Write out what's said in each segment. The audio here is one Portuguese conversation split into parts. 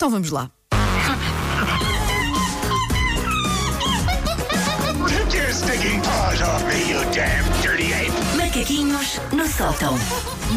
Então vamos lá. Take your stinking paws off me, you damn dirty ape! Macaquinhos no sótão.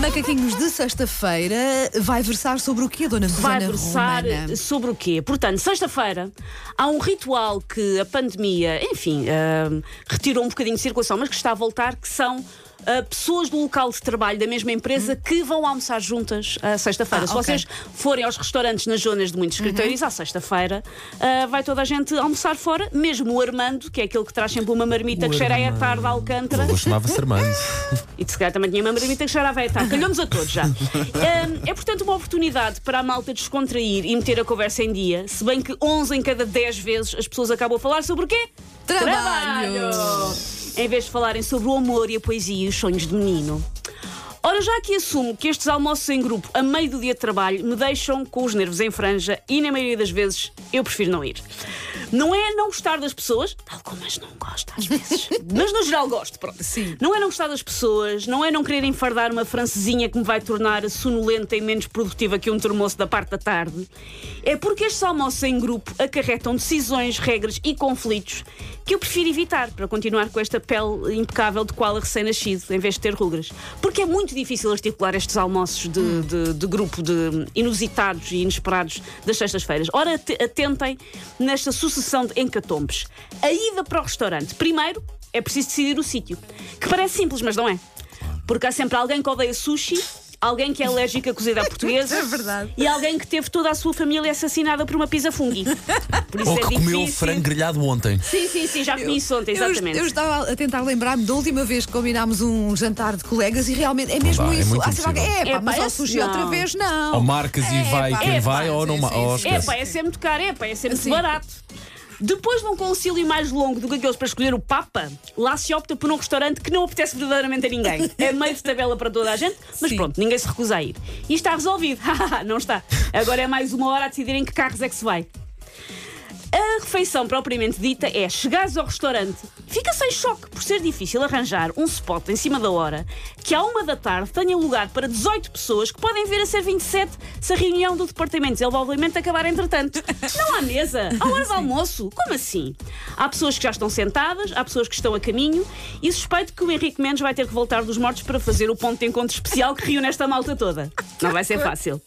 Macaquinhos de sexta-feira vai versar sobre o quê, Dona Susana vai versar Romana? sobre o quê? Portanto, sexta-feira há um ritual que a pandemia, enfim, ah, retirou um bocadinho de circulação, mas que está a voltar, que são ah, pessoas do local de trabalho da mesma empresa que vão almoçar juntas à sexta-feira. Ah, Se ok. vocês forem aos restaurantes nas zonas de muitos escritórios, à sexta-feira ah, vai toda a gente almoçar fora, mesmo o Armando, que é aquele que traz sempre uma marmita O que cheira à tarde a Alcântara. Eu chamava-se Armando. E de se calhar também tinha uma marmita que cheirava a etar. Calhamos a todos já. É, portanto, uma oportunidade para a malta descontrair e meter a conversa em dia, se bem que 11 em cada 10 vezes as pessoas acabam a falar sobre o quê? Trabalho! Em vez de falarem sobre o amor e a poesia e os sonhos de menino. Ora, já aqui assumo que estes almoços em grupo a meio do dia de trabalho me deixam com os nervos em franja e, na maioria das vezes, eu prefiro não ir. Não é não gostar das pessoas, tal como as não gosto às vezes, mas no geral gosto, pronto. Sim. Não é não gostar das pessoas, não é não querer enfardar uma francesinha que me vai tornar sonolenta e menos produtiva que um termoço da parte da tarde. É porque estes almoços em grupo acarretam decisões, regras e conflitos que eu prefiro evitar para continuar com esta pele impecável de koala recém-nascido, em vez de ter rugas. Porque é muito difícil articular estes almoços de, de- de grupo de inusitados e inesperados das sextas-feiras. Ora, ate- atentem nesta sucessão de encatombes. A ida para o restaurante. Primeiro, é preciso decidir o sítio. Que parece simples, mas não é. Porque há sempre alguém que odeia sushi, alguém que é alérgico a cozida à portuguesa É verdade. e alguém que teve toda a sua família assassinada por uma pizza fungi. Por isso Ou é que comeu difícil. frango grelhado ontem. Sim, sim, sim, já comi isso ontem, Eu- exatamente. Eu, estava a tentar lembrar-me da última vez que combinámos um jantar de colegas e realmente é mesmo dá, é isso. muito sempre alguém, impossível. é pá, Epá, mas ao esse sushi não. outra vez não. Ou marcas e vai pá, quem é vai pá, ou não sim, ma- sim, ou sim. É, pá, é muito caro, é, pá, é ser muito Sim. barato. Depois de um concílio mais longo do que aqueles para escolher o Papa, lá se opta por um restaurante que não apetece verdadeiramente a ninguém. É meio de tabela para toda a gente, mas Sim. pronto, ninguém se recusa a ir. E está resolvido. não está. Agora é mais uma hora a decidirem que carros é que se vai. A refeição propriamente dita é chegares ao restaurante, fica sem choque por ser difícil arranjar um spot em cima da hora que à uma da tarde tenha lugar para 18 pessoas que podem vir a ser 27 se a reunião do departamento de desenvolvimento acabar entretanto. Não há mesa, à hora do almoço. Como assim? Há pessoas que já estão sentadas, há pessoas que estão a caminho e suspeito que o Henrique Mendes vai ter que voltar dos mortos para fazer o ponto de encontro especial que reúne esta malta toda. Não vai ser fácil.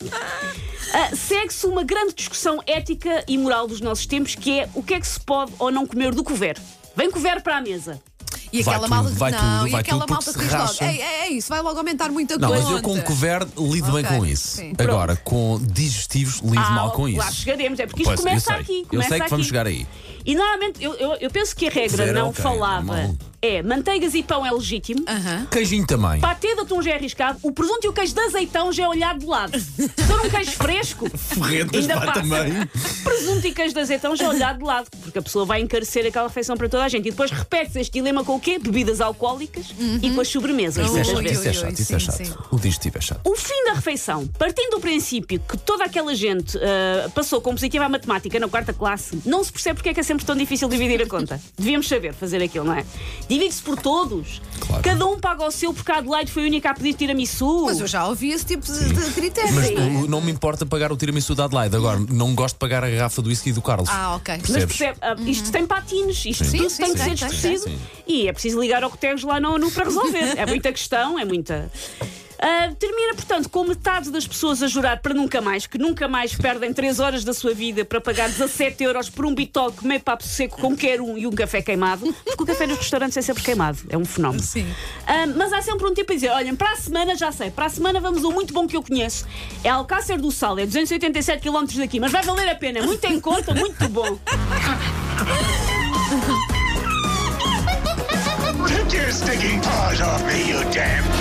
Ah, Segue-se uma grande discussão ética e moral dos nossos tempos, que é o que é que se pode ou não comer do couvert. Vem couvert para a mesa. E Vai aquela tudo, malta que vai não, tudo, e vai aquela tudo, malta que diz logo, é, é, é isso, vai logo aumentar muita Não, conta. mas eu com couvert lido bem Ok, com isso. sim. Agora, com digestivos lido Ah, mal com Lá isso. chegaremos, é porque isto Pois, eu começa sei. aqui. Eu Começa sei que aqui. vamos chegar aí. E normalmente, eu, eu, eu penso que a regra não ok, falava normal. É manteigas e pão é legítimo. Aham. Queijinho também. Patê de atum já é arriscado. O presunto e o queijo de azeitão já é olhado de lado. Se for um queijo fresco, Ferrentas ainda passa. também. Presunto e queijo de azeitão já é olhado de lado. Porque a pessoa vai encarecer aquela refeição para toda a gente. E depois repete-se este dilema com o quê? Bebidas alcoólicas e com as sobremesas. Isso é chato, isso é ui, chato, ui, isso é sim, chato. O digestivo é chato. O fim da refeição, partindo do princípio que toda aquela gente ah, passou com positiva à matemática na quarta classe, não se percebe porque é que é sempre tão difícil dividir a conta. Devíamos saber fazer aquilo, não é? Divide-se por todos. Claro. Cada um paga o seu porque a Adelaide foi a única a pedir tiramisu. Mas eu já ouvi esse tipo de, de critério. Mas não não me importa pagar o tiramisu da Adelaide. Agora, não gosto de pagar a garrafa do whisky do Carlos. Ah, ok. Mas Percebes? percebe, ah, isto tem patines, isto Sim, tudo sim, tem que sim, ser tem, discutido. E é preciso ligar ao Roteros lá no ONU para resolver. É muita questão, é muita. Ah, termina, portanto, com metade das pessoas a jurar para nunca mais, que nunca mais perdem 3 horas da sua vida para pagar 17 euros por um bitoque meio papo seco com quer um e um café queimado. Porque o café nos restaurantes é sempre queimado, é um fenómeno. Sim. Ah, mas há sempre um tipo a dizer: olhem, para a semana já sei, para a semana vamos a um muito bom que eu conheço. É Alcácer do Sal, é 287 km daqui, mas vai valer a pena, muito em conta, muito bom. Take your stinking paws off me, you damn!